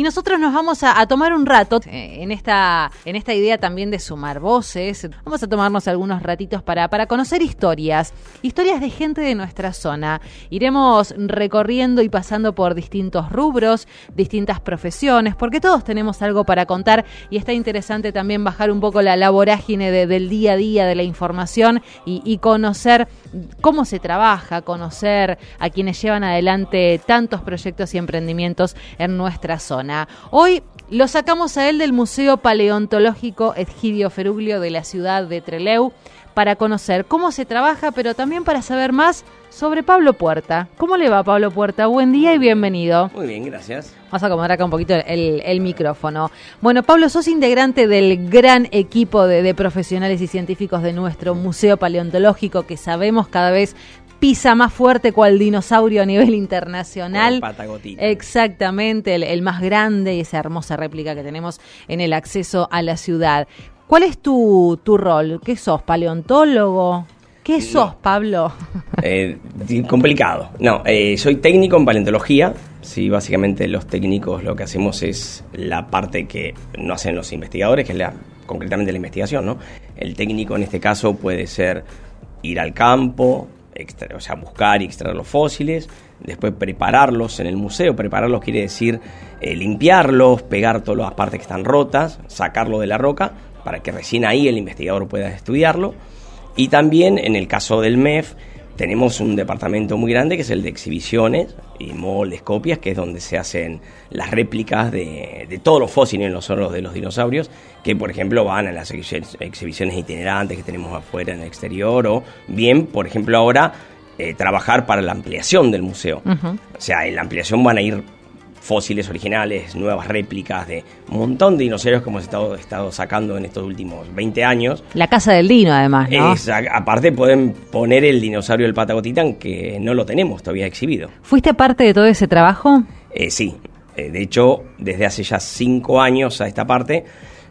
Y nosotros nos vamos a, tomar un rato eh, en, esta, en esta idea también de sumar voces. Vamos a tomarnos algunos ratitos para, para conocer historias, historias de gente de nuestra zona. Iremos recorriendo y pasando por distintos rubros, distintas profesiones, porque todos tenemos algo para contar y está interesante también bajar un poco la, la vorágine del día a día, de la información y, y conocer cómo se trabaja, conocer a quienes llevan adelante tantos proyectos y emprendimientos en nuestra zona. Hoy lo sacamos a él del Museo Paleontológico Edgidio Feruglio de la ciudad de Treleu para conocer cómo se trabaja, pero también para saber más sobre Pablo Puerta. ¿Cómo le va, Pablo Puerta? Buen día y bienvenido. Muy bien, gracias. Vamos a acomodar acá un poquito el, micrófono. Bueno, Pablo, sos integrante del gran equipo de, de, profesionales y científicos de nuestro Museo Paleontológico, que sabemos cada vez pisa más fuerte cual dinosaurio a nivel internacional. Exactamente, el, más grande y esa hermosa réplica que tenemos en el acceso a la ciudad. ¿Cuál es tu, tu rol? ¿Qué sos? ¿Paleontólogo? ¿Qué sos, Pablo? Eh, complicado. No, eh, soy técnico en paleontología. Sí, básicamente los técnicos lo que hacemos es la parte que no hacen los investigadores, que es la, concretamente la investigación, ¿no? El técnico en este caso puede ser ir al campo, o sea, buscar y extraer los fósiles, después prepararlos en el museo. Prepararlos quiere decir eh, limpiarlos, pegar todas las partes que están rotas, sacarlo de la roca, para que recién ahí el investigador pueda estudiarlo. Y también en el caso del MEF, tenemos un departamento muy grande que es el de exhibiciones y moldes, copias, que es donde se hacen las réplicas de, todos los fósiles en los oros de los dinosaurios, que por ejemplo van a las exhibiciones itinerantes que tenemos afuera en el exterior, o bien, por ejemplo, ahora eh, trabajar para la ampliación del museo. O sea, en la ampliación van a ir fósiles originales, nuevas réplicas de un montón de dinosaurios que hemos estado, estado sacando en estos últimos 20 años. La casa del dino, además, ¿no? aparte pueden poner el dinosaurio del Patagotitán, que no lo tenemos todavía exhibido. ¿Fuiste parte de todo ese trabajo? Eh, sí, eh, de hecho, desde hace ya cinco años a esta parte,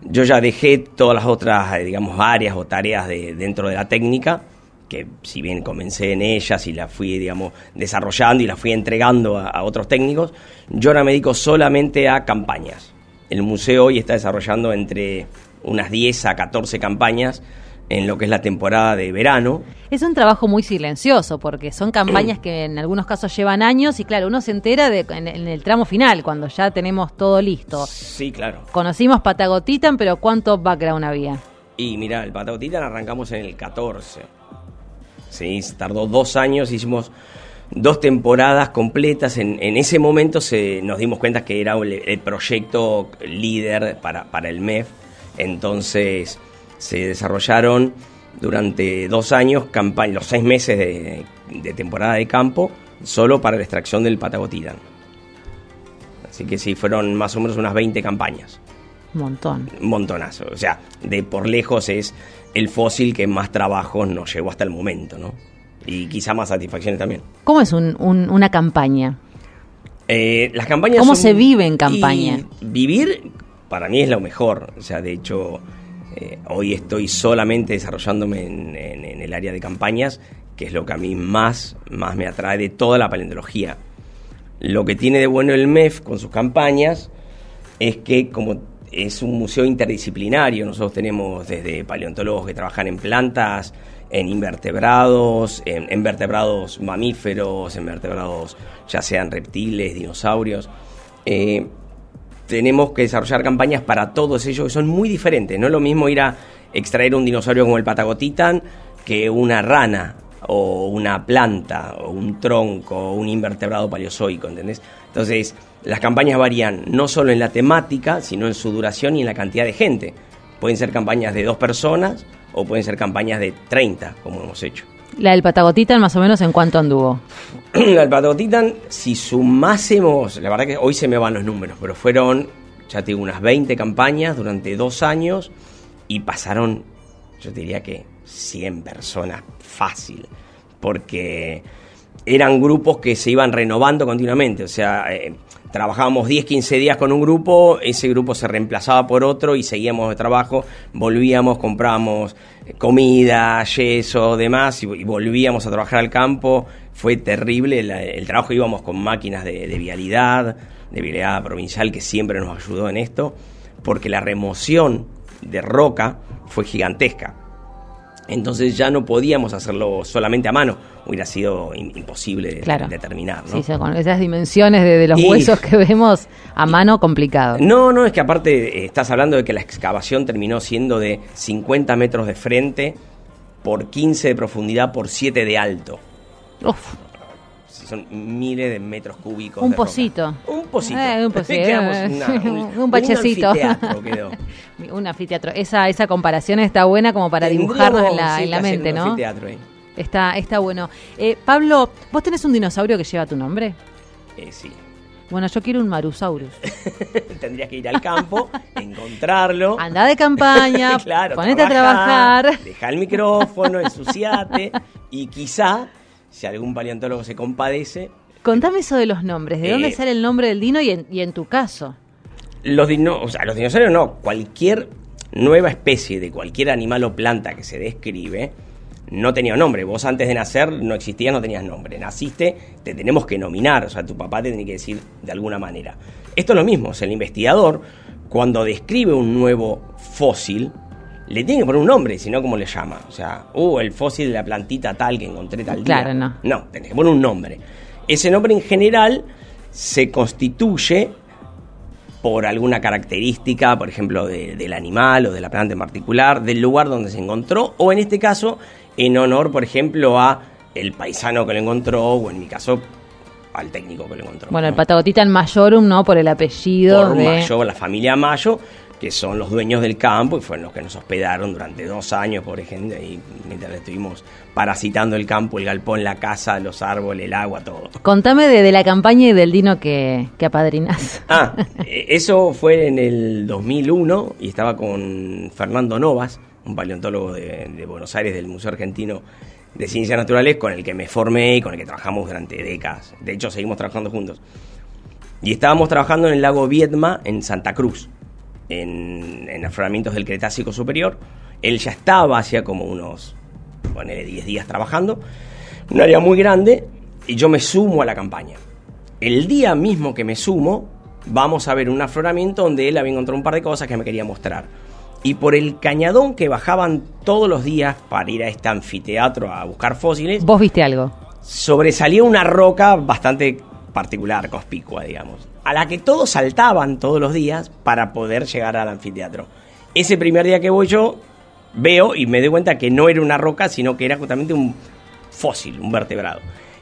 yo ya dejé todas las otras, eh, digamos, áreas o tareas de, dentro de la técnica que si bien comencé en ellas y la fui, digamos, desarrollando y la fui entregando a, otros técnicos, yo ahora me dedico solamente a campañas. El museo hoy está desarrollando entre unas 10 a 14 campañas en lo que es la temporada de verano. Es un trabajo muy silencioso porque son campañas que en algunos casos llevan años y claro, uno se entera de, en, el tramo final, cuando ya tenemos todo listo. Sí, claro. Conocimos Patagotitan, pero ¿cuánto background había? Y mira, el Patagotitan arrancamos en el 14 ¿sí? Tardó dos años, hicimos dos temporadas completas. En, ese momento se, nos dimos cuenta que era el, proyecto líder para, para, el MEF. Entonces se desarrollaron durante dos años los seis meses de, temporada de campo solo para la extracción del Patagotitan. Así que sí, fueron más o menos unas 20 campañas. Un montón. Un montonazo. O sea, de por lejos es el fósil que más trabajo nos llevó hasta el momento, ¿no? Y quizá más satisfacciones también. ¿Cómo es una campaña? Eh, las campañas ¿Cómo se vive en campaña? vivir para mí es lo mejor. O sea, de hecho, eh, hoy estoy solamente desarrollándome en, en, el área de campañas, que es lo que a mí más, más me atrae de toda la paleontología. Lo que tiene de bueno el MEF con sus campañas es que como es un museo interdisciplinario. Nosotros tenemos desde paleontólogos que trabajan en plantas, en invertebrados, en, vertebrados mamíferos, en vertebrados ya sean reptiles, dinosaurios. Eh, tenemos que desarrollar campañas para todos ellos que son muy diferentes. No es lo mismo ir a extraer un dinosaurio como el Patagotitan que una rana o una planta o un tronco o un invertebrado paleozoico, ¿entendés? Entonces, las campañas varían no solo en la temática, sino en su duración y en la cantidad de gente. Pueden ser campañas de dos personas o pueden ser campañas de 30, como hemos hecho. La del Patagotitan, más o menos, ¿en cuánto anduvo? la del Patagotitan, si sumásemos, la verdad que hoy se me van los números, pero fueron, ya tengo unas 20 campañas durante dos años y pasaron, yo diría que 100 personas fácil, porque eran grupos que se iban renovando continuamente, o sea, eh, trabajábamos 10, 15 días con un grupo, ese grupo se reemplazaba por otro y seguíamos de trabajo, volvíamos, comprábamos comida, yeso, demás, y, volvíamos a trabajar al campo. Fue terrible el, trabajo, íbamos con máquinas de, de vialidad, de vialidad provincial, que siempre nos ayudó en esto, porque la remoción de roca fue gigantesca entonces ya no podíamos hacerlo solamente a mano, hubiera sido imposible determinar. ¿no? Sí, con esas dimensiones de, los huesos que vemos a mano, complicado. No, no, es que aparte eh, estás hablando de que la excavación terminó siendo de 50 metros de frente por 15 de profundidad por 7 de alto. Uf son miles de metros cúbicos. Un pocito. Un pocito. Eh, un pocito. un, un, bachecito. Un anfiteatro quedó. un anfiteatro. Esa, esa comparación está buena como para dibujarnos en la, en la mente, ¿no? Anfiteatro, eh. Está, está bueno. Eh, Pablo, ¿vos tenés un dinosaurio que lleva tu nombre? Eh, sí. Bueno, yo quiero un Marusaurus. Tendrías que ir al campo, encontrarlo. Anda de campaña, claro, ponete a trabajar. Deja el micrófono, ensuciate y quizá si algún paleontólogo se compadece. Contame eso de los nombres, ¿de dónde eh, sale el nombre del dino y en, tu caso? Los, dino, o sea, los dinosaurios no, cualquier nueva especie de cualquier animal o planta que se describe no tenía nombre. Vos antes de nacer no existías, no tenías nombre. Naciste, te tenemos que nominar, o sea, tu papá te tiene que decir de alguna manera. Esto es lo mismo, o sea, el investigador, cuando describe un nuevo fósil, le tiene que poner un nombre, si no, ¿cómo le llama? O sea, uh, el fósil de la plantita tal que encontré tal día. Claro, no. No, tenés que poner un nombre. Ese nombre en general se constituye por alguna característica, por ejemplo, del animal o de la planta en particular, del lugar donde se encontró, o en este caso, en honor, por ejemplo, a el paisano que lo encontró, o en mi caso, al técnico que lo encontró. Bueno, el Patagotita en Mayorum, ¿no? Por el apellido por de... Mayo, la familia Mayo, que son los dueños del campo y fueron los que nos hospedaron durante dos años, por ejemplo, y mientras estuvimos parasitando el campo, el galpón, la casa, los árboles, el agua, todo. Contame de, la campaña y del dino que, que apadrinás. Ah, eh, eso fue en el 2001 y estaba con Fernando Novas, un paleontólogo de, de Buenos Aires del Museo Argentino de Ciencias Naturales, con el que me formé y con el que trabajamos durante décadas. De hecho, seguimos trabajando juntos. Y estábamos trabajando en el lago Viedma, en Santa Cruz en, afloramientos del Cretácico Superior. Él ya estaba hacía como unos, ponele 10 días trabajando, un área muy grande, y yo me sumo a la campaña. El día mismo que me sumo, vamos a ver un afloramiento donde él había encontrado un par de cosas que me quería mostrar. Y por el cañadón que bajaban todos los días para ir a este anfiteatro a buscar fósiles. ¿Vos viste algo? Sobresalió una roca bastante particular, conspicua, digamos a la que todos saltaban todos los días para poder llegar al anfiteatro. Ese primer día que voy yo, veo y me doy cuenta que no era una roca, sino que era justamente un fósil, un vertebrado.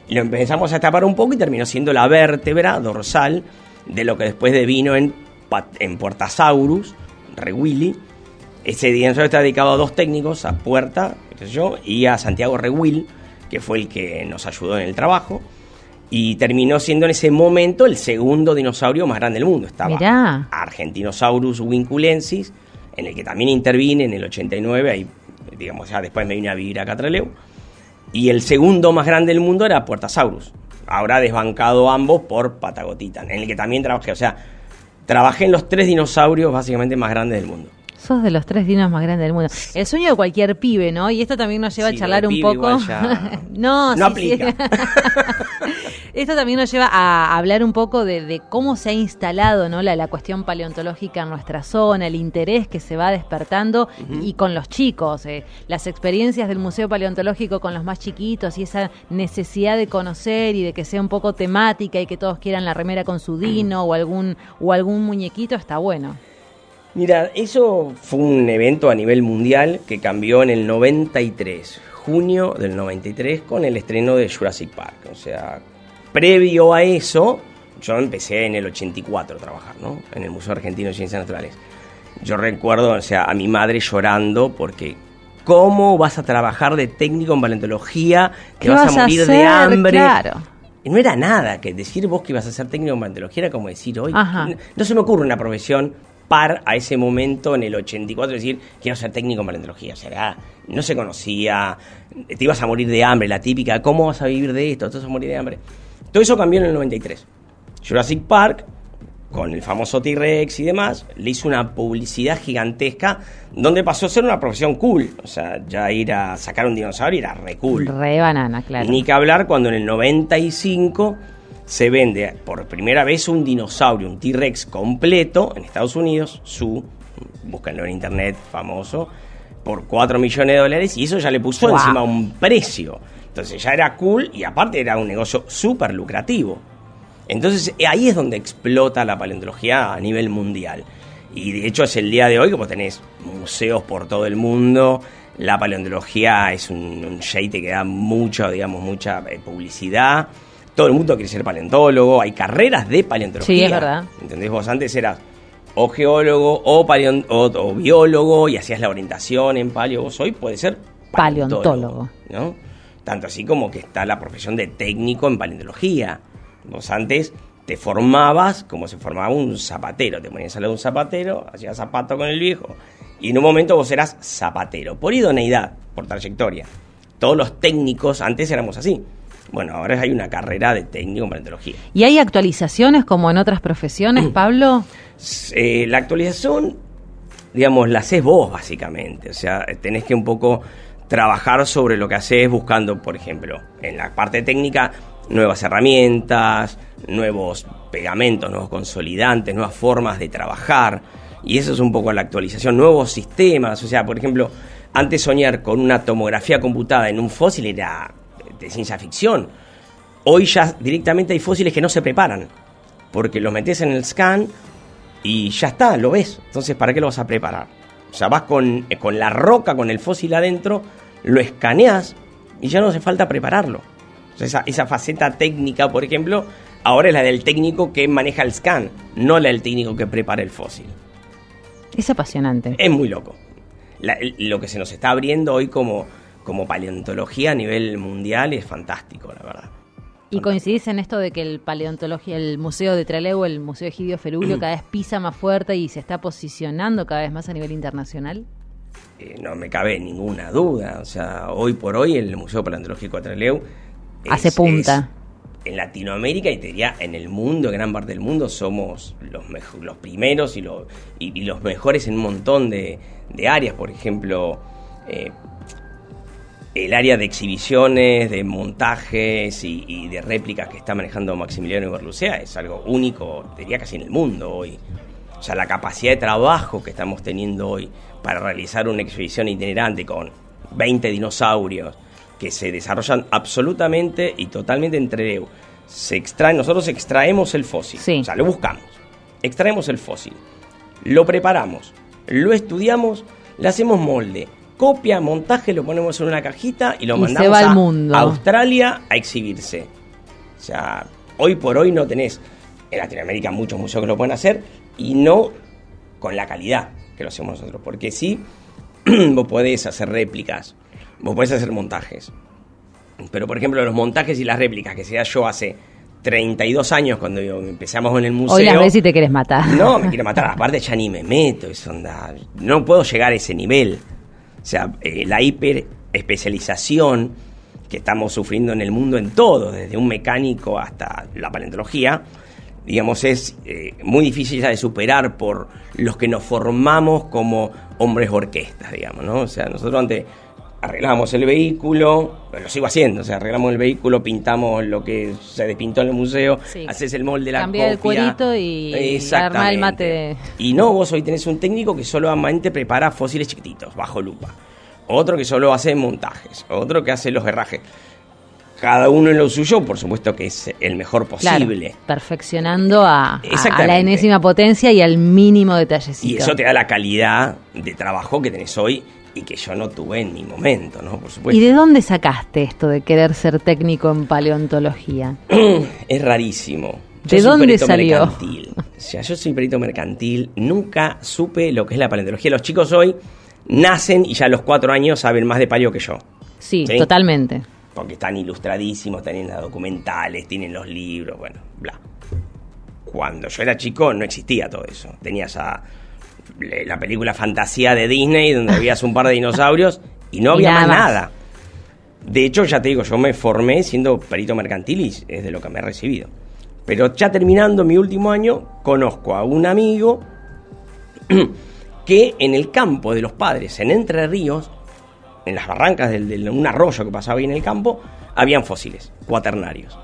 Y lo empezamos a tapar un poco y terminó siendo la vértebra dorsal de lo que después devino en, en Puertasaurus, Rewilly. Ese dinosaurio está dedicado a dos técnicos, a Puerta, yo, y a Santiago Rewill, que fue el que nos ayudó en el trabajo y terminó siendo en ese momento el segundo dinosaurio más grande del mundo. Estaba Argentinosaurus winculensis, en el que también intervine en el 89, ahí, digamos, ya después me vine a vivir a Catraleu. Y el segundo más grande del mundo era Puertasaurus. Ahora desbancado ambos por Patagotitan, en el que también trabajé. O sea, trabajé en los tres dinosaurios básicamente más grandes del mundo. Sos de los tres dinos más grandes del mundo. El sueño de cualquier pibe, ¿no? Y esto también nos lleva a charlar un poco. no, no aplica. esto también nos lleva a hablar un poco de, cómo se ha instalado ¿no? la, cuestión paleontológica en nuestra zona, el interés que se va despertando y con los chicos, eh, las experiencias del Museo Paleontológico con los más chiquitos y esa necesidad de conocer y de que sea un poco temática y que todos quieran la remera con su dino o algún, o algún muñequito, está bueno. Mira, eso fue un evento a nivel mundial que cambió en el 93, junio del 93, con el estreno de Jurassic Park. O sea, previo a eso, yo empecé en el 84 a trabajar, ¿no? En el Museo Argentino de Ciencias Naturales. Yo recuerdo, o sea, a mi madre llorando porque ¿cómo vas a trabajar de técnico en paleontología? Te vas, a morir de hambre. Claro. Y no era nada que decir vos que ibas a ser técnico en paleontología, era como decir hoy. no, se me ocurre una profesión par a ese momento en el 84 decir, quiero ser técnico en paleontología. O sea, no se conocía, te ibas a morir de hambre, la típica, ¿cómo vas a vivir de esto? Te vas a morir de hambre. Todo eso cambió en el 93. Jurassic Park con el famoso T-Rex y demás, le hizo una publicidad gigantesca donde pasó a ser una profesión cool. O sea, ya ir a sacar un dinosaurio era re cool. Re banana, claro. Ni que hablar cuando en el 95 se vende por primera vez un dinosaurio, un T-Rex completo en Estados Unidos, su, búsquenlo en internet, famoso, por 4 millones de dólares y eso ya le puso encima un precio. Entonces ya era cool y aparte era un negocio súper lucrativo. Entonces ahí es donde explota la paleontología a nivel mundial. Y de hecho es el día de hoy que vos tenés museos por todo el mundo. La paleontología es un, un que da mucha, digamos, mucha eh, publicidad. Todo el mundo quiere ser paleontólogo. Hay carreras de paleontología. Sí, es verdad. ¿Entendés? Vos antes eras o geólogo o, o, biólogo y hacías la orientación en paleo. Vos hoy puedes ser paleontólogo, ¿no? Tanto así como que está la profesión de técnico en paleontología. Vos antes te formabas como se formaba un zapatero, te ponías al lado de un zapatero, hacías zapato con el viejo, y en un momento vos eras zapatero, por idoneidad, por trayectoria. Todos los técnicos antes éramos así. Bueno, ahora hay una carrera de técnico en paleontología. ¿Y hay actualizaciones como en otras profesiones, Pablo? Eh, la actualización, digamos, la haces vos básicamente. O sea, tenés que un poco trabajar sobre lo que haces buscando, por ejemplo, en la parte técnica, nuevas herramientas, nuevos pegamentos, nuevos consolidantes, nuevas formas de trabajar. Y eso es un poco la actualización, nuevos sistemas. O sea, por ejemplo, antes soñar con una tomografía computada en un fósil era de ciencia ficción. Hoy ya directamente hay fósiles que no se preparan, porque los metes en el scan y ya está, lo ves. Entonces, ¿para qué lo vas a preparar? O sea, vas con, con la roca, con el fósil adentro, lo escaneas y ya no hace falta prepararlo. Esa, esa faceta técnica, por ejemplo, ahora es la del técnico que maneja el scan, no la del técnico que prepara el fósil. Es apasionante. Es muy loco. lo que se nos está abriendo hoy como, como paleontología a nivel mundial es fantástico, la verdad. ¿Y coincidís en esto de que el paleontología, el Museo de Trelew, el Museo Egidio Ferulio, cada vez pisa más fuerte y se está posicionando cada vez más a nivel internacional? Eh, no me cabe ninguna duda. O sea, hoy por hoy el Museo Paleontológico de Trelew hace punta. en Latinoamérica y te diría en el mundo, en gran parte del mundo, somos los, los primeros y, y, los mejores en un montón de, áreas. Por ejemplo, eh, el área de exhibiciones, de montajes y, de réplicas que está manejando Maximiliano Iberlucea es algo único, diría casi en el mundo hoy. O sea, la capacidad de trabajo que estamos teniendo hoy para realizar una exhibición itinerante con 20 dinosaurios, que se desarrollan absolutamente y totalmente entre se nosotros extraemos el fósil, o sea, lo buscamos, extraemos el fósil, lo preparamos, lo estudiamos, le hacemos molde, copia, montaje, lo ponemos en una cajita y lo mandamos a mundo. Australia a exhibirse. O sea, hoy por hoy no tenés en Latinoamérica muchos museos que lo pueden hacer y no con la calidad que lo hacemos nosotros, porque sí, vos podés hacer réplicas, vos podés hacer montajes. Pero, por ejemplo, los montajes y las réplicas que sea yo hace 32 años cuando empezamos en el museo. Hoy las ves y te quieres matar. No, me quiero matar. Aparte, ya ni me meto. Eso onda. No puedo llegar a ese nivel. O sea, eh, la hiper especialización que estamos sufriendo en el mundo en todo, desde un mecánico hasta la paleontología, digamos, es eh, muy difícil ya de superar por los que nos formamos como hombres orquestas, digamos, ¿no? O sea, nosotros antes arreglamos el vehículo, lo sigo haciendo, o sea, arreglamos el vehículo, pintamos lo que se despintó en el museo, haces el molde, la Cambia el cuerito y arma el mate. Y no, vos hoy tenés un técnico que solamente prepara fósiles chiquititos, bajo lupa. Otro que solo hace montajes, otro que hace los herrajes. Cada uno en lo suyo, por supuesto que es el mejor posible. perfeccionando a, a, la enésima potencia y al mínimo detallecito. Y eso te da la calidad de trabajo que tenés hoy y que yo no tuve en mi momento, ¿no? Por supuesto. ¿Y de dónde sacaste esto de querer ser técnico en paleontología? es rarísimo. ¿De dónde salió? O sea, yo soy perito mercantil, nunca supe lo que es la paleontología. Los chicos hoy nacen y ya a los cuatro años saben más de paleo que yo. Sí, totalmente. Porque están ilustradísimos, tienen las documentales, tienen los libros, bueno, bla. Cuando yo era chico no existía todo eso. Tenías a la película Fantasía de Disney, donde habías un par de dinosaurios y no había más nada. De hecho, ya te digo, yo me formé siendo perito mercantil y es de lo que me he recibido. Pero ya terminando mi último año, conozco a un amigo que en el campo de los padres, en Entre Ríos, en las barrancas de un arroyo que pasaba ahí en el campo, habían fósiles cuaternarios.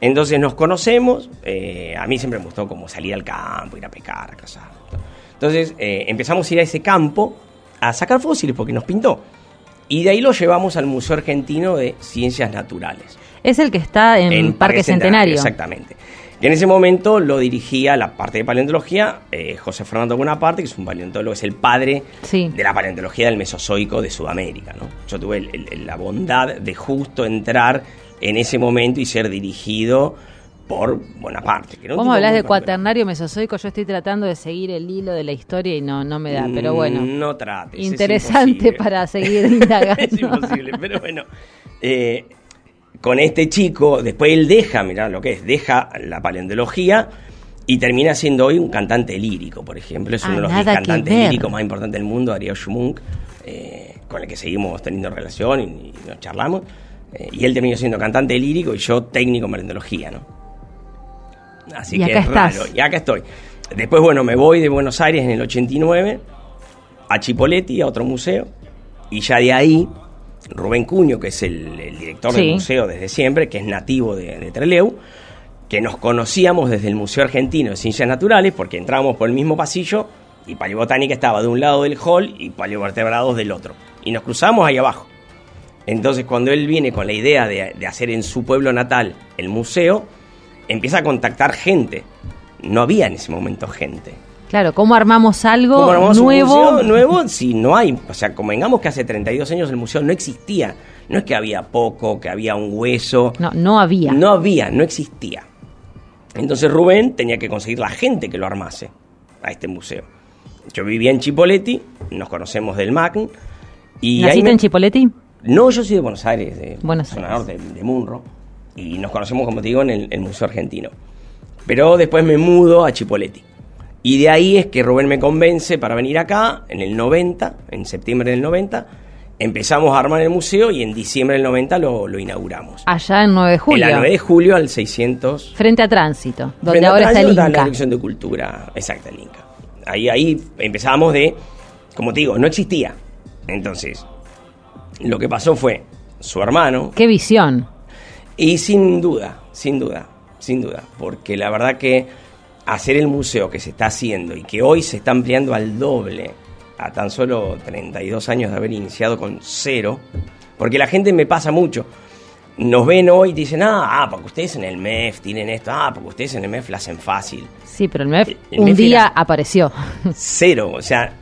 Entonces nos conocemos, eh, a mí siempre me gustó como salir al campo, ir a pescar, a cazar. Entonces eh, empezamos a ir a ese campo a sacar fósiles porque nos pintó. Y de ahí lo llevamos al Museo Argentino de Ciencias Naturales. Es el que está en, Parque, Centenario. Exactamente. Y en ese momento lo dirigía la parte de paleontología eh, José Fernando Bonaparte, que es un paleontólogo, es el padre de la paleontología del Mesozoico de Sudamérica. ¿no? Yo tuve la bondad de justo entrar en ese momento y ser dirigido por Bonaparte. Que ¿Cómo hablas de cuaternario mesozoico? Yo estoy tratando de seguir el hilo de la historia y no, no me da, pero bueno. Mm, no trates. Interesante para seguir indagando. es imposible, pero bueno. Eh, con este chico, después él deja, mirá lo que es, deja la paleontología y termina siendo hoy un cantante lírico, por ejemplo. Es uno de los ah, cantantes líricos más importantes del mundo, Ariel Schmunk, eh, con el que seguimos teniendo relación y, nos charlamos. Eh, y él terminó siendo cantante lírico y yo técnico en paleontología, ¿no? Así que es raro. Y acá estoy. Después, bueno, me voy de Buenos Aires en el 89 a Chipoletti, a otro museo, y ya de ahí Rubén Cuño, que es el, director del museo desde siempre, que es nativo de, Treleu, que nos conocíamos desde el Museo Argentino de Ciencias Naturales, porque entrábamos por el mismo pasillo y Paleobotánica estaba de un lado del hall y Paleovertebrados del otro. Y nos cruzamos ahí abajo. Entonces, cuando él viene con la idea de, hacer en su pueblo natal el museo, empieza a contactar gente. No había en ese momento gente. Claro, ¿cómo armamos algo nuevo? nuevo si no hay, o sea, convengamos que hace 32 años el museo no existía. No es que había poco, que había un hueso. No, no había. No había, no existía. Entonces Rubén tenía que conseguir la gente que lo armase a este museo. Yo vivía en Chipoletti, nos conocemos del MACN. Y ¿Naciste en Chipoletti? No, yo soy de Buenos Aires, de Buenos Aires. de, Munro. Y nos conocemos, como te digo, en el Museo Argentino. Pero después me mudo a Chipoletti. Y de ahí es que Rubén me convence para venir acá, en el 90, en septiembre del 90. Empezamos a armar el museo y en diciembre del 90 lo, inauguramos. Allá en 9 de julio. En la 9 de julio al 600. Frente a Tránsito, donde ahora está el Inca. la Dirección de Cultura, exacta, el Inca. Ahí, ahí empezábamos de, como te digo, no existía. Entonces, lo que pasó fue su hermano. ¡Qué visión! Y sin duda, sin duda, sin duda. Porque la verdad que hacer el museo que se está haciendo y que hoy se está ampliando al doble, a tan solo 32 años de haber iniciado con cero, porque la gente me pasa mucho. Nos ven hoy y dicen, ah, ah, porque ustedes en el MEF tienen esto, ah, porque ustedes en el MEF lo hacen fácil. Sí, pero el MEF un día apareció. Cero, o sea,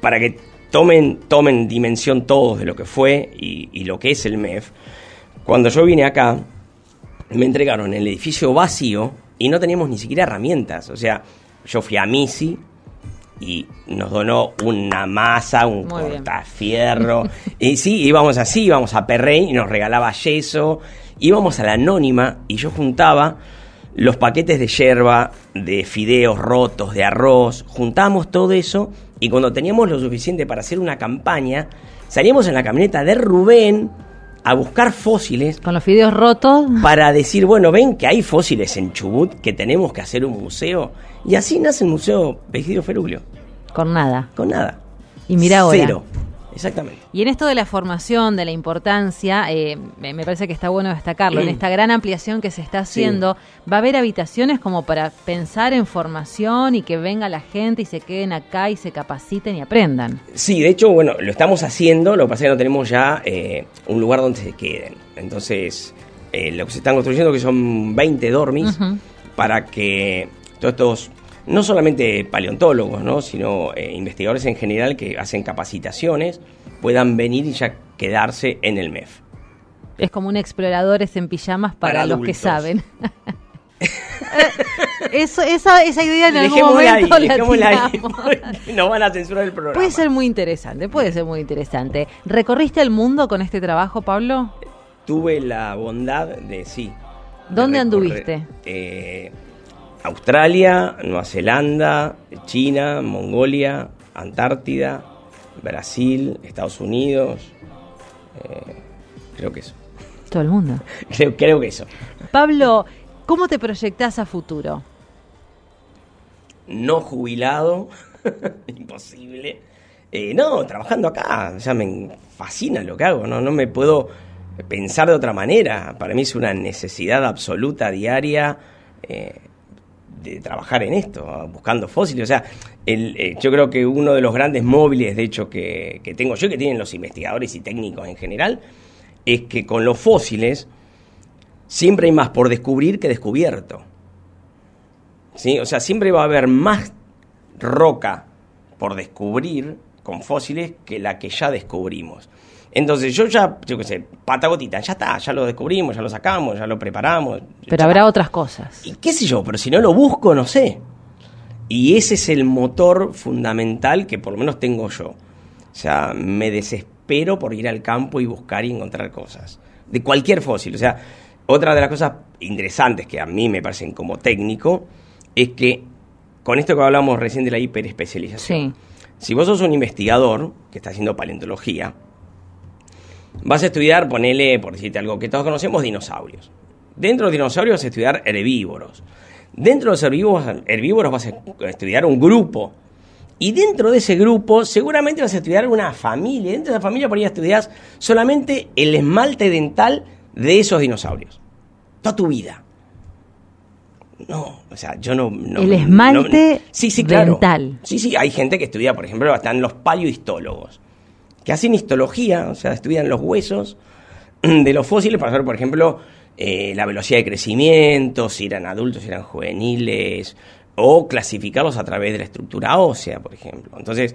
para que tomen, tomen dimensión todos de lo que fue y, y lo que es el MEF, cuando yo vine acá, me entregaron el edificio vacío y no teníamos ni siquiera herramientas. O sea, yo fui a Misi y nos donó una masa, un cortafierro. y sí, íbamos así, íbamos a Perrey y nos regalaba yeso. Íbamos a la anónima y yo juntaba los paquetes de yerba, de fideos rotos, de arroz, juntábamos todo eso y cuando teníamos lo suficiente para hacer una campaña, salíamos en la camioneta de Rubén a buscar fósiles. Con los fideos rotos. Para decir, bueno, ven que hay fósiles en Chubut, que tenemos que hacer un museo. Y así nace el Museo Vegidio Ferulio. Con nada. Con nada. Y mira ahora. Cero. Exactamente. Y en esto de la formación, de la importancia, eh, me parece que está bueno destacarlo, en esta gran ampliación que se está haciendo, va a haber habitaciones como para pensar en formación y que venga la gente y se queden acá y se capaciten y aprendan. Sí, de hecho, bueno, lo estamos haciendo, lo que pasa es que no tenemos ya eh, un lugar donde se queden. Entonces, eh, lo que se están construyendo, que son 20 dormis, para que todos estos no solamente paleontólogos, ¿no? sino eh, investigadores en general que hacen capacitaciones, puedan venir y ya quedarse en el MEF. Es como un exploradores en pijamas para, los que saben. Eso, esa, esa idea en algún momento ahí, la ahí, no van a censurar el programa. Puede ser muy interesante, puede ser muy interesante. ¿Recorriste el mundo con este trabajo, Pablo? Tuve la bondad de sí. ¿Dónde anduviste? Eh, Australia, Nueva Zelanda, China, Mongolia, Antártida, Brasil, Estados Unidos. Eh, creo que eso. Todo el mundo. creo, creo que eso. Pablo, ¿Cómo te proyectás a futuro? No jubilado, imposible. Eh, no, trabajando acá, o sea, me fascina lo que hago, no, no me puedo pensar de otra manera. Para mí es una necesidad absoluta diaria eh, de trabajar en esto, buscando fósiles. O sea, eh, yo creo que uno de los grandes móviles, de hecho, que, que tengo yo, que tienen los investigadores y técnicos en general, es que con los fósiles siempre hay más por descubrir que descubierto. ¿Sí? O sea, siempre va a haber más roca por descubrir con fósiles que la que ya descubrimos. Entonces yo ya, yo qué sé, patagotita, ya está, ya lo descubrimos, ya lo sacamos, ya lo preparamos. Pero habrá otras cosas. Y qué sé yo, pero si no lo busco, no sé. Y ese es el motor fundamental que por lo menos tengo yo. O sea, me desespero por ir al campo y buscar y encontrar cosas. De cualquier fósil. O sea, otra de las cosas interesantes que a mí me parecen como técnico es que con esto que hablamos recién de la hiperespecialización. Si vos sos un investigador que está haciendo paleontología, vas a estudiar, ponele, por decirte algo que todos conocemos, dinosaurios. Dentro de los dinosaurios vas a estudiar herbívoros. Dentro de los herbívoros, herbívoros vas a estudiar un grupo. Y dentro de ese grupo seguramente vas a estudiar una familia. Dentro de esa familia por ahí estudias solamente el esmalte dental de esos dinosaurios. Toda tu vida. No, o sea, yo no... el esmalte sí, sí, dental. Sí, sí, hay gente que estudia, por ejemplo, están los paleohistólogos que hacen histología, o sea, estudian los huesos de los fósiles para saber, por ejemplo, eh, la velocidad de crecimiento, si eran adultos, si eran juveniles, o clasificarlos a través de la estructura ósea, por ejemplo. Entonces,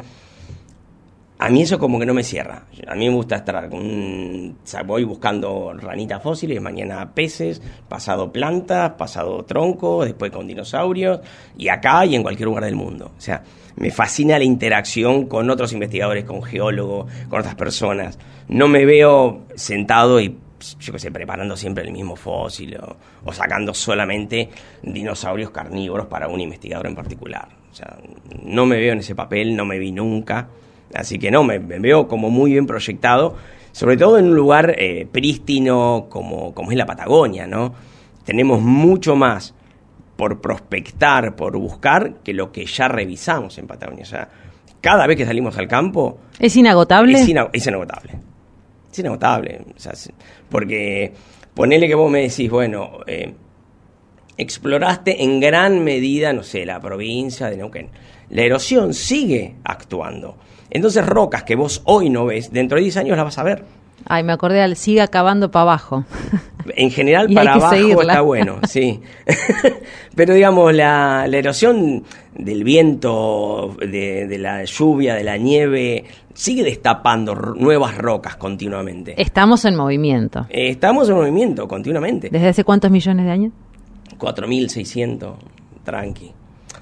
a mí eso como que no me cierra. A mí me gusta estar con voy buscando ranitas fósiles, mañana peces, pasado plantas, pasado troncos, después con dinosaurios, y acá y en cualquier lugar del mundo. O sea, me fascina la interacción con otros investigadores, con geólogos, con otras personas. No me veo sentado y, yo qué sé, preparando siempre el mismo fósil o, sacando solamente dinosaurios carnívoros para un investigador en particular. O sea, no me veo en ese papel, no me vi nunca. Así que no, me, veo como muy bien proyectado, sobre todo en un lugar eh, prístino como, como es la Patagonia, ¿no? Tenemos mucho más por prospectar, por buscar, que lo que ya revisamos en Patagonia. O sea, cada vez que salimos al campo... ¿Es inagotable? Es, inagotable. Es inagotable. porque ponele que vos me decís, bueno, eh, exploraste en gran medida, no sé, la provincia de Neuquén. La erosión sigue actuando. Entonces rocas que vos hoy no ves, dentro de 10 años las vas a ver. Ay, me acordé al siga cavando para abajo. En general para abajo está bueno, sí. Pero digamos, la, erosión del viento, de, la lluvia, de la nieve, sigue destapando nuevas rocas continuamente. Estamos en movimiento. estamos en movimiento continuamente. ¿Desde hace cuántos millones de años? 4.600, tranqui.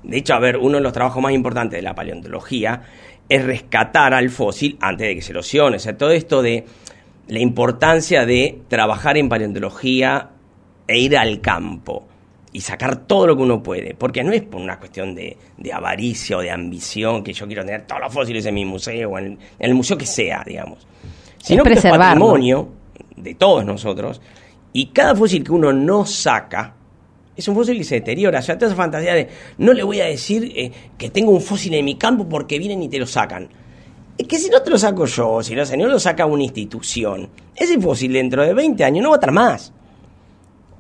De hecho, a ver, uno de los trabajos más importantes de la paleontología es rescatar al fósil antes de que se erosione. O sea, todo esto de la importancia de trabajar en paleontología e ir al campo y sacar todo lo que uno puede, porque no es por una cuestión de, avaricia o de ambición que yo quiero tener todos los fósiles en mi museo o en, el museo que sea, digamos, sino que es patrimonio de todos nosotros y cada fósil que uno no saca es un fósil que se deteriora. O sea, toda esa fantasía de no le voy a decir eh, que tengo un fósil en mi campo porque vienen y te lo sacan. Es que si no te lo saco yo, si no, si no lo saca una institución, ese fósil dentro de 20 años no va a estar más.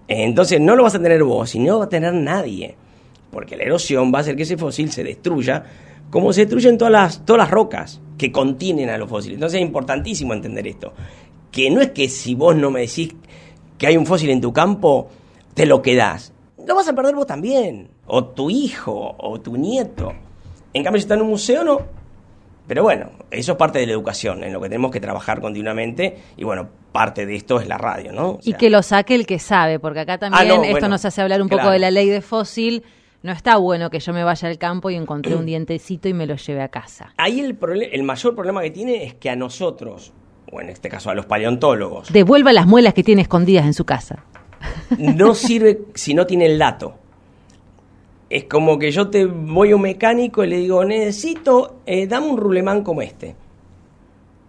Entonces no lo vas a tener vos y no va a tener nadie. Porque la erosión va a hacer que ese fósil se destruya como se destruyen todas las, todas las rocas que contienen a los fósiles. Entonces es importantísimo entender esto. Que no es que si vos no me decís que hay un fósil en tu campo, te lo quedás. Lo vas a perder vos también. O tu hijo, o tu nieto. En cambio, si está en un museo, no. Pero bueno, eso es parte de la educación, en lo que tenemos que trabajar continuamente. Y bueno, parte de esto es la radio, ¿no? y que lo saque el que sabe, porque acá ah, también esto nos hace hablar un poco de la ley de fósil. No está bueno que yo me vaya al campo y encontré un dientecito y me lo lleve a casa. Ahí el, el mayor problema que tiene es que a nosotros, o en este caso a los paleontólogos... Devuelva las muelas que tiene escondidas en su casa. No sirve si no tiene el dato es como que yo te voy a un mecánico y le digo, necesito, eh, dame un rulemán como este.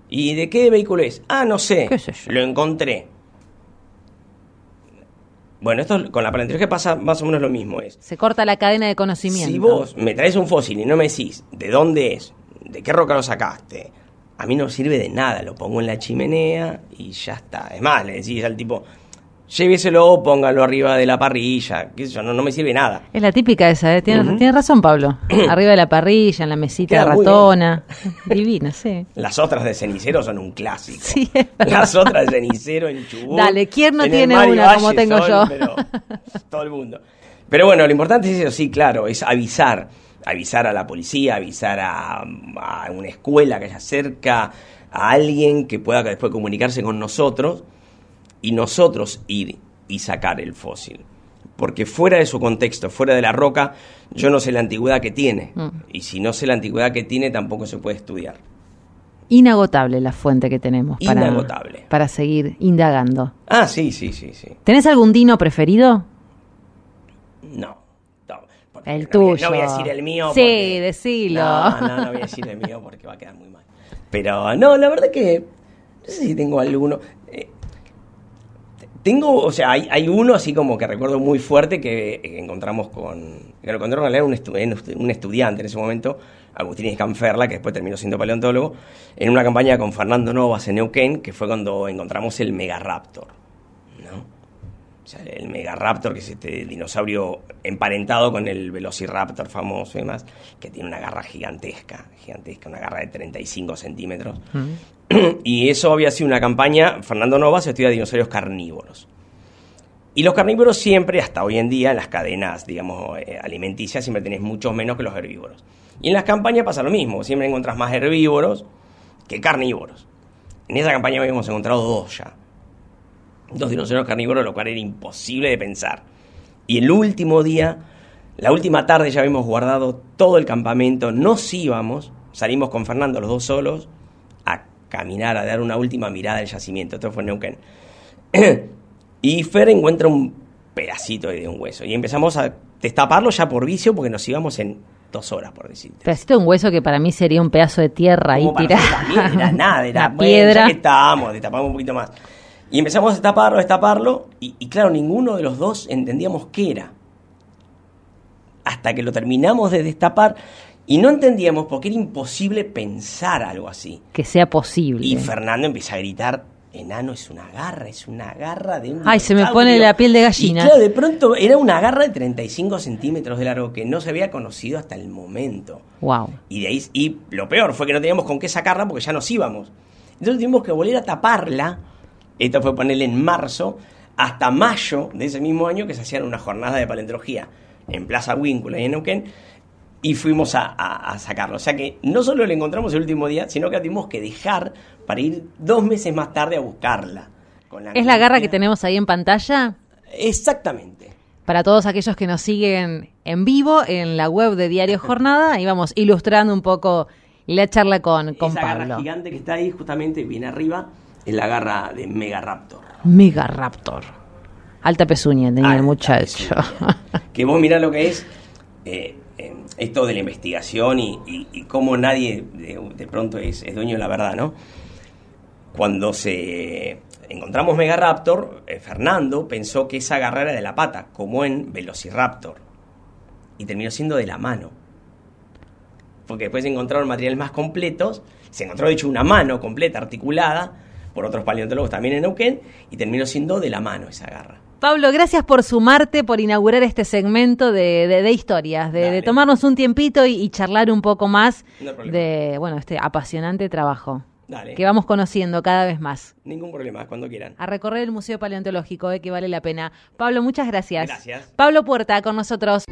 ¿Y de qué vehículo es? Ah, no sé. Lo encontré. Bueno, esto con la paleontología pasa más o menos lo mismo. Es, Se corta la cadena de conocimiento. si vos me traes un fósil y no me decís de dónde es, de qué roca lo sacaste, a mí no sirve de nada. Lo pongo en la chimenea y ya está. Es más, le decís al tipo, lléveselo, póngalo arriba de la parrilla. Qué sé yo, no, no me sirve nada. Es la típica esa, ¿eh? Tienes, razón, Pablo. Arriba de la parrilla, en la mesita Queda ratona. Divina, sí. Las otras de cenicero son un clásico. Sí. Las otras de cenicero en Chubut. Dale, ¿quién no tiene una como tengo son, yo? pero todo el mundo. Pero bueno, lo importante es eso, sí, claro, es avisar. Avisar a la policía, avisar a, a una escuela que haya cerca, a alguien que pueda después comunicarse con nosotros y nosotros ir y sacar el fósil. Porque fuera de su contexto, fuera de la roca, yo no sé la antigüedad que tiene. Mm. Y si no sé la antigüedad que tiene, tampoco se puede estudiar. Inagotable la fuente que tenemos para, Inagotable. para seguir indagando. Ah, sí, sí, sí, sí. ¿Tenés algún dino preferido? No. El no voy a- tuyo. No voy a decir el mío. Sí, porque- decilo. No, no, no voy a decir el mío porque va a quedar muy mal. Pero no, la verdad que. No sé si tengo alguno. Eh, tengo, o sea, hay, hay uno así como que recuerdo muy fuerte que, que encontramos con. Que lo encontró en realidad un, estu- un estudiante en ese momento, Agustín Escanferla, que después terminó siendo paleontólogo, en una campaña con Fernando Novas en Neuquén, que fue cuando encontramos el Megaraptor. ¿no? O sea, el Megaraptor, que es este dinosaurio emparentado con el Velociraptor famoso y demás, que tiene una garra gigantesca, gigantesca, una garra de 35 centímetros. y eso había sido una campaña, Fernando Novas estudia dinosaurios carnívoros. Y los carnívoros siempre, hasta hoy en día, en las cadenas, digamos, eh, alimenticias, siempre tenés muchos menos que los herbívoros. Y en las campañas pasa lo mismo, siempre encontrás más herbívoros que carnívoros. En esa campaña habíamos encontrado dos ya. Dos dinosaurios carnívoros, lo cual era imposible de pensar. Y el último día, la última tarde ya habíamos guardado todo el campamento, nos íbamos, salimos con Fernando los dos solos caminar, a dar una última mirada al yacimiento. Esto fue en Neuquén. y Fer encuentra un pedacito de un hueso. Y empezamos a destaparlo ya por vicio porque nos íbamos en dos horas, por decirte. Pedacito de un hueso que para mí sería un pedazo de tierra ahí tirado. era nada, era bueno, piedra. ya que estábamos, destapamos un poquito más. Y empezamos a destaparlo, a destaparlo, y, y claro, ninguno de los dos entendíamos qué era. Hasta que lo terminamos de destapar y no entendíamos porque era imposible pensar algo así. Que sea posible. Y Fernando empieza a gritar, enano es una garra, es una garra de un Ay, se me dinosaurio". pone la piel de gallina. Y claro, de pronto era una garra de 35 centímetros de largo que no se había conocido hasta el momento. Wow. Y de ahí, y lo peor fue que no teníamos con qué sacarla porque ya nos íbamos. Entonces tuvimos que volver a taparla. Esto fue ponerle en marzo, hasta mayo de ese mismo año que se hacían unas jornadas de paleontología en Plaza Víncula y en Neuquén. Y fuimos a, a- a sacarlo. O sea que no solo la encontramos el último día, sino que la tuvimos que dejar para ir dos meses más tarde a buscarla. con ¿Es la garra que tenemos ahí en pantalla? Exactamente. Para todos aquellos que nos siguen en vivo en la web de Diario Jornada, ahí vamos ilustrando un poco la charla con, con Esa garra Pablo. gigante que está ahí, justamente bien arriba, es la garra de Megaraptor. Mega Raptor. Alta pezuña tenía el muchacho. pezuña. que vos mirá lo que es eh, esto de la investigación y, cómo nadie de, pronto es, es dueño de la verdad, ¿no? Cuando se encontramos Megaraptor, eh, Fernando pensó que esa garra era de la pata, como en Velociraptor, y terminó siendo de la mano. Porque después se encontraron materiales más completos, se encontró de hecho una mano completa, articulada, por otros paleontólogos también en Neuquén, y terminó siendo de la mano esa garra. Pablo, gracias por sumarte, por inaugurar este segmento de, de- de historias, de, tomarnos un tiempito y, y charlar un poco más No de bueno este apasionante trabajo Dale. que vamos conociendo cada vez más. Ningún problema, cuando quieran. A recorrer el Museo Paleontológico, eh, que vale la pena. Pablo, muchas gracias. Gracias. Pablo Puerta con nosotros.